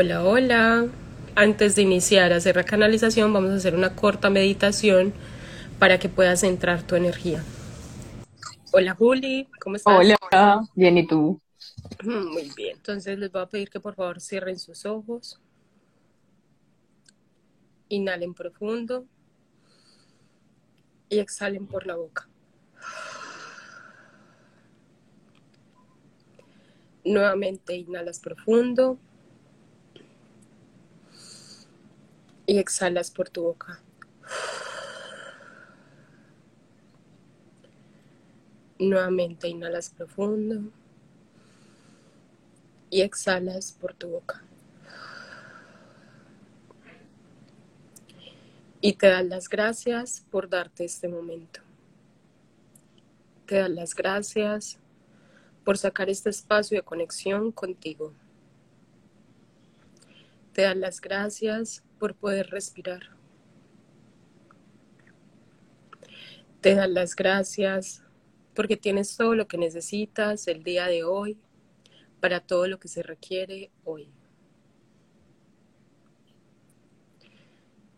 Hola, hola. Antes de iniciar a hacer la canalización, vamos a hacer una corta meditación para que puedas entrar tu energía. Hola, Juli, ¿cómo estás? Hola, bien, ¿y tú? Muy bien. Entonces les voy a pedir que por favor cierren sus ojos. Inhalen profundo y exhalen por la boca. Nuevamente inhalas profundo y exhalas por tu boca. Nuevamente inhalas profundo y exhalas por tu boca. Y te das las gracias por darte este momento. Te das las gracias por sacar este espacio de conexión contigo. Te das las gracias por poder respirar. Te dan las gracias porque tienes todo lo que necesitas el día de hoy para todo lo que se requiere hoy.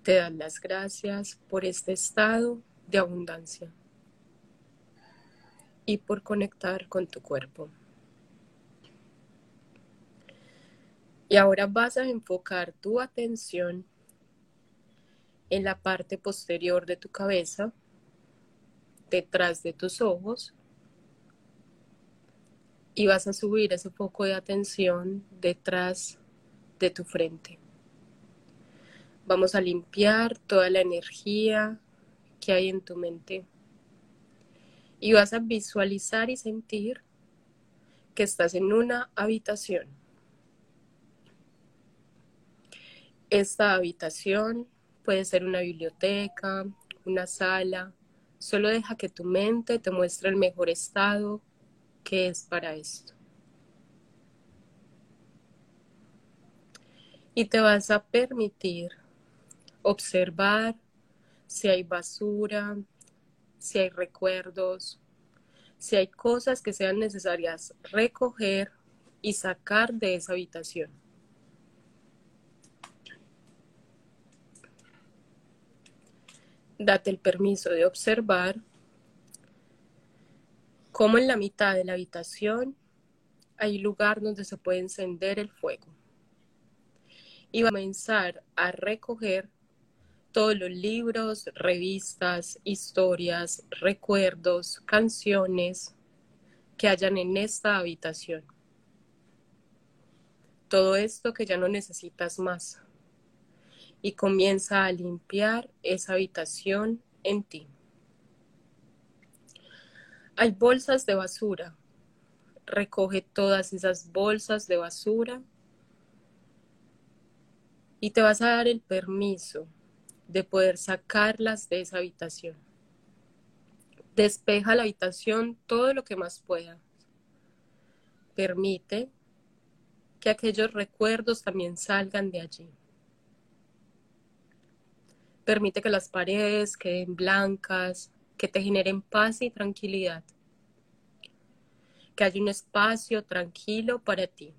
Te dan las gracias por este estado de abundancia y por conectar con tu cuerpo. Y ahora vas a enfocar tu atención en la parte posterior de tu cabeza, detrás de tus ojos, y vas a subir ese foco de atención detrás de tu frente. Vamos a limpiar toda la energía que hay en tu mente y vas a visualizar y sentir que estás en una habitación Esta habitación puede ser una biblioteca, una sala. Solo deja que tu mente te muestre el mejor estado que es para esto. Y te vas a permitir observar si hay basura, si hay recuerdos, si hay cosas que sean necesarias recoger y sacar de esa habitación. Date el permiso de observar cómo en la mitad de la habitación hay lugar donde se puede encender el fuego. Y va a comenzar a recoger todos los libros, revistas, historias, recuerdos, canciones que hayan en esta habitación. Todo esto que ya no necesitas más y comienza a limpiar esa habitación en ti. Hay bolsas de basura. Recoge todas esas bolsas de basura y te vas a dar el permiso de poder sacarlas de esa habitación. Despeja la habitación todo lo que más pueda. Permite que aquellos recuerdos también salgan de allí. Permite que las paredes queden blancas, que te generen paz y tranquilidad. Que haya un espacio tranquilo para ti.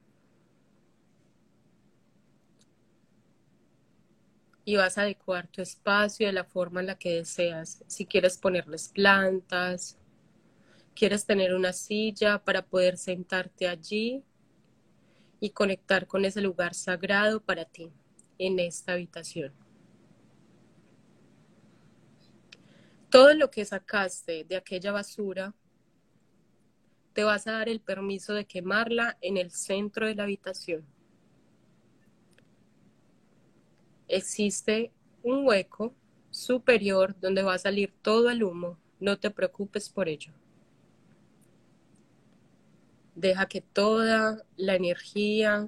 Y vas a adecuar tu espacio de la forma en la que deseas. Si quieres ponerles plantas, quieres tener una silla para poder sentarte allí y conectar con ese lugar sagrado para ti en esta habitación. Todo lo que sacaste de aquella basura, te vas a dar el permiso de quemarla en el centro de la habitación. Existe un hueco superior donde va a salir todo el humo. No te preocupes por ello. Deja que toda la energía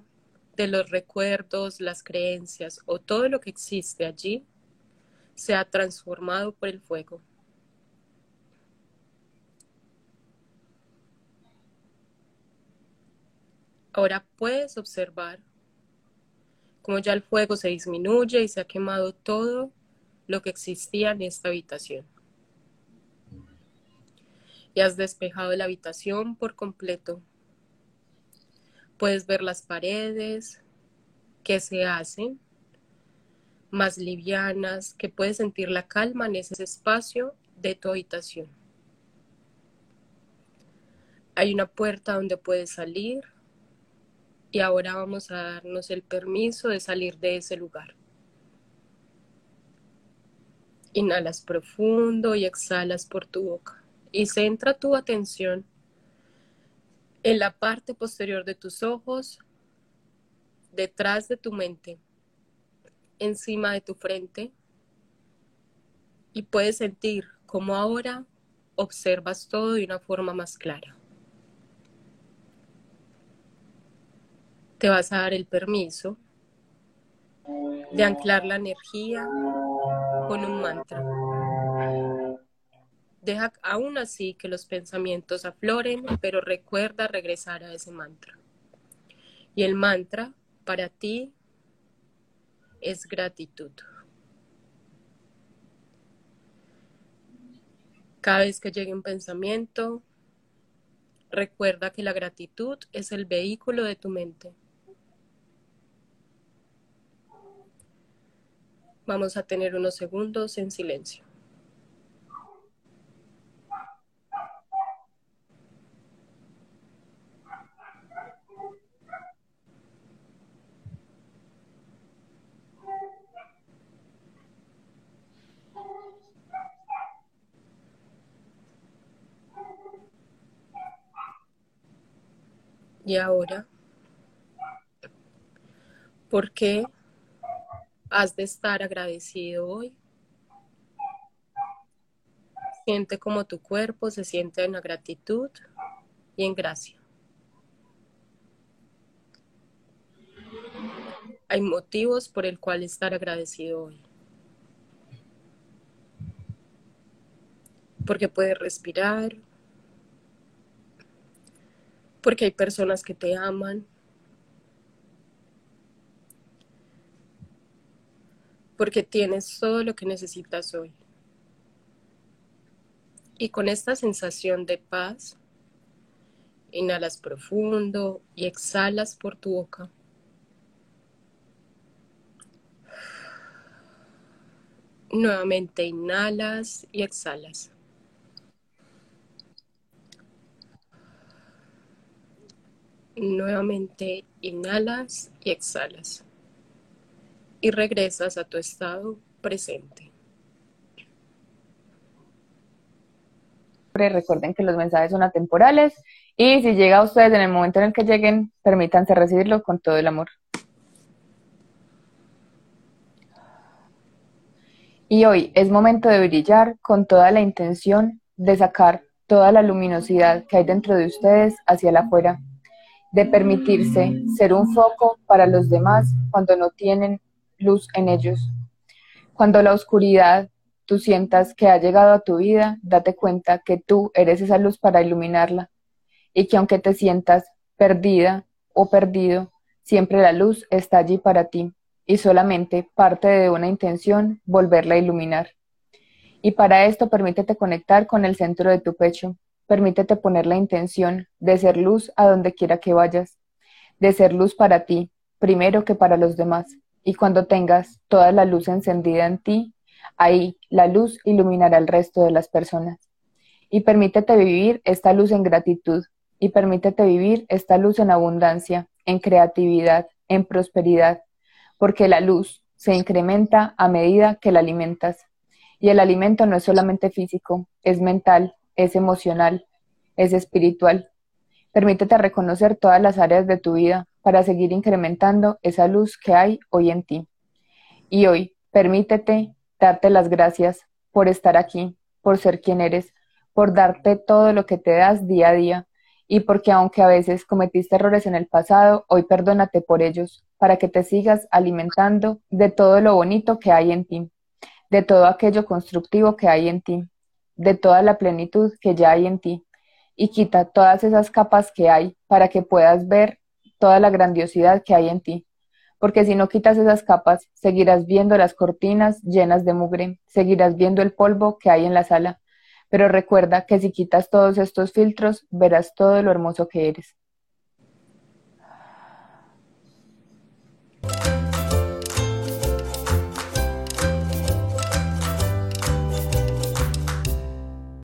de los recuerdos, las creencias o todo lo que existe allí sea transformado por el fuego. Ahora puedes observar cómo ya el fuego se disminuye y se ha quemado todo lo que existía en esta habitación. Y has despejado la habitación por completo. Puedes ver las paredes, que se hacen más livianas, que puedes sentir la calma en ese espacio de tu habitación. Hay una puerta donde puedes salir y ahora vamos a darnos el permiso de salir de ese lugar. Inhalas profundo y exhalas por tu boca y centra tu atención en la parte posterior de tus ojos, detrás de tu mente, encima de tu frente y puedes sentir cómo ahora observas todo de una forma más clara. Te vas a dar el permiso de anclar la energía con un mantra. Deja aún así que los pensamientos afloren, pero recuerda regresar a ese mantra. Y el mantra para ti es gratitud. Cada vez que llegue un pensamiento, recuerda que la gratitud es el vehículo de tu mente. Vamos a tener unos segundos en silencio. Y ahora, ¿por qué has de estar agradecido hoy? Siente como tu cuerpo se siente en la gratitud y en gracia. Hay motivos por el cual estar agradecido hoy. Porque puedes respirar, porque hay personas que te aman, porque tienes todo lo que necesitas hoy. Y con esta sensación de paz, inhalas profundo y exhalas por tu boca. Nuevamente inhalas y exhalas. Nuevamente inhalas y exhalas. Y regresas a tu estado presente. Recuerden que los mensajes son atemporales y si llega a ustedes en el momento en el que lleguen, permítanse recibirlo con todo el amor. Y hoy es momento de brillar con toda la intención de sacar toda la luminosidad que hay dentro de ustedes hacia la afuera de permitirse ser un foco para los demás cuando no tienen luz en ellos. Cuando la oscuridad tú sientas que ha llegado a tu vida, date cuenta que tú eres esa luz para iluminarla y que aunque te sientas perdida o perdido, siempre la luz está allí para ti y solamente parte de una intención volverla a iluminar. Y para esto permítete conectar con el centro de tu pecho, Permítete poner la intención de ser luz a donde quiera que vayas, de ser luz para ti, primero que para los demás. Y cuando tengas toda la luz encendida en ti, ahí la luz iluminará el resto de las personas. Y permítete vivir esta luz en gratitud, y permítete vivir esta luz en abundancia, en creatividad, en prosperidad, porque la luz se incrementa a medida que la alimentas. Y el alimento no es solamente físico, es mental, es emocional, es espiritual. Permítete reconocer todas las áreas de tu vida para seguir incrementando esa luz que hay hoy en ti. Y hoy, permítete darte las gracias por estar aquí, por ser quien eres, por darte todo lo que te das día a día y porque aunque a veces cometiste errores en el pasado, hoy perdónate por ellos, para que te sigas alimentando de todo lo bonito que hay en ti, de todo aquello constructivo que hay en ti de toda la plenitud que ya hay en ti y quita todas esas capas que hay para que puedas ver toda la grandiosidad que hay en ti. Porque si no quitas esas capas, seguirás viendo las cortinas llenas de mugre, seguirás viendo el polvo que hay en la sala. Pero recuerda que si quitas todos estos filtros, verás todo lo hermoso que eres.